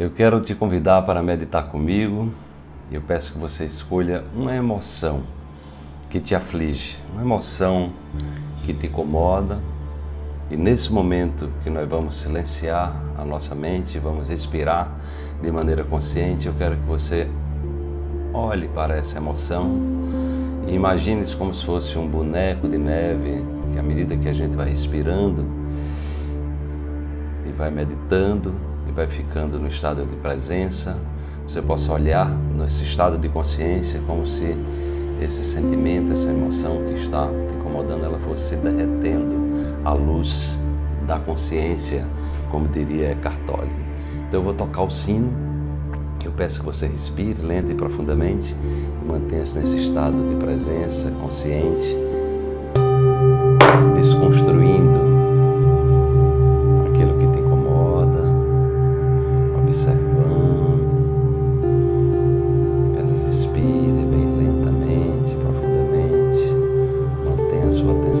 Eu quero te convidar para meditar comigo. Eu peço que você escolha uma emoção que te aflige, uma emoção que te incomoda. E nesse momento que nós vamos silenciar a nossa mente, vamos respirar de maneira consciente, eu quero que você olhe para essa emoção e imagine-se como se fosse um boneco de neve, que à medida que a gente vai respirando e vai meditando e vai ficando no estado de presença, você possa olhar nesse estado de consciência como se esse sentimento, essa emoção que está te incomodando, ela fosse se derretendo à luz da consciência, como diria Cartoli. Então eu vou tocar o sino, eu peço que você respire lenta e profundamente e mantenha-se nesse estado de presença consciente, você.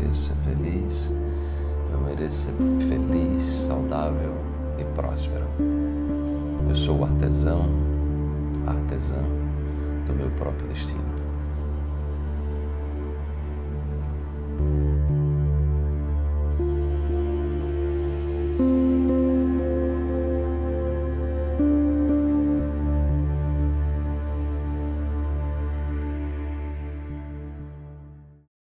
mereço ser feliz, eu mereço ser feliz, saudável e próspero. Eu sou o artesão, artesã do meu próprio destino.